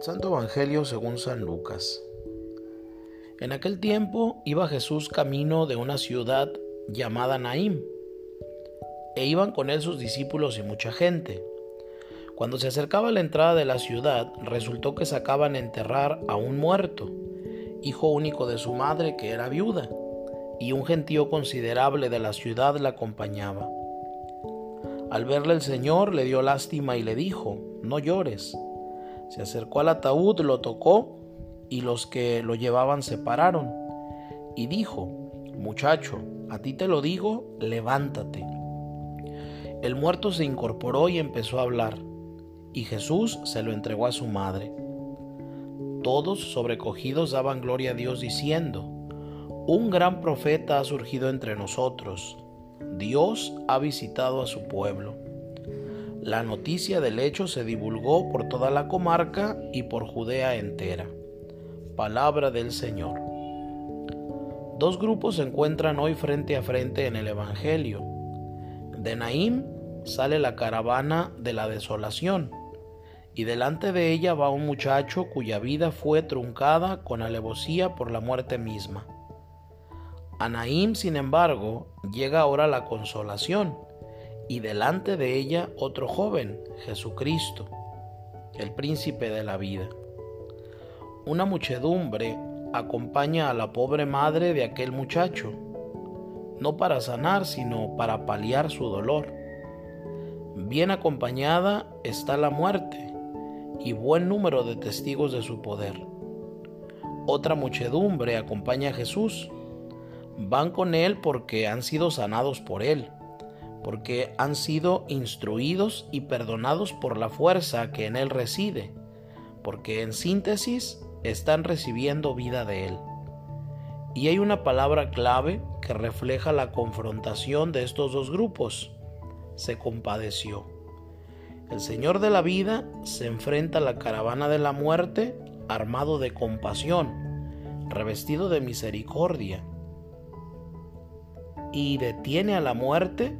Santo Evangelio según San Lucas. En aquel tiempo iba Jesús camino de una ciudad llamada Naim, e iban con él sus discípulos y mucha gente. Cuando se acercaba a la entrada de la ciudad, resultó que sacaban a enterrar a un muerto, hijo único de su madre que era viuda, y un gentío considerable de la ciudad la acompañaba. Al verle el Señor le dio lástima y le dijo, no llores. Se acercó al ataúd, lo tocó y los que lo llevaban se pararon. Y dijo, muchacho, a ti te lo digo, levántate. El muerto se incorporó y empezó a hablar, y Jesús se lo entregó a su madre. Todos sobrecogidos daban gloria a Dios diciendo, un gran profeta ha surgido entre nosotros Dios ha visitado a su pueblo. La noticia del hecho se divulgó por toda la comarca y por Judea entera. Palabra del Señor. Dos grupos se encuentran hoy frente a frente en el Evangelio. De Naim sale la caravana de la desolación, y delante de ella va un muchacho cuya vida fue truncada con alevosía por la muerte misma. A Naim, sin embargo, llega ahora la consolación, y delante de ella otro joven, Jesucristo, el príncipe de la vida. Una muchedumbre acompaña a la pobre madre de aquel muchacho, no para sanar, sino para paliar su dolor. Bien acompañada está la muerte y buen número de testigos de su poder. Otra muchedumbre acompaña a Jesús, van con Él porque han sido sanados por Él, porque han sido instruidos y perdonados por la fuerza que en Él reside, porque en síntesis están recibiendo vida de Él. Y hay una palabra clave que refleja la confrontación de estos dos grupos. Se compadeció. El Señor de la vida se enfrenta a la caravana de la muerte armado de compasión, revestido de misericordia, y detiene a la muerte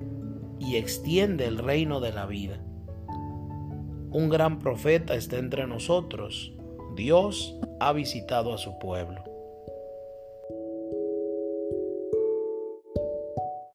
y extiende el reino de la vida. Un gran profeta está entre nosotros. Dios ha visitado a su pueblo.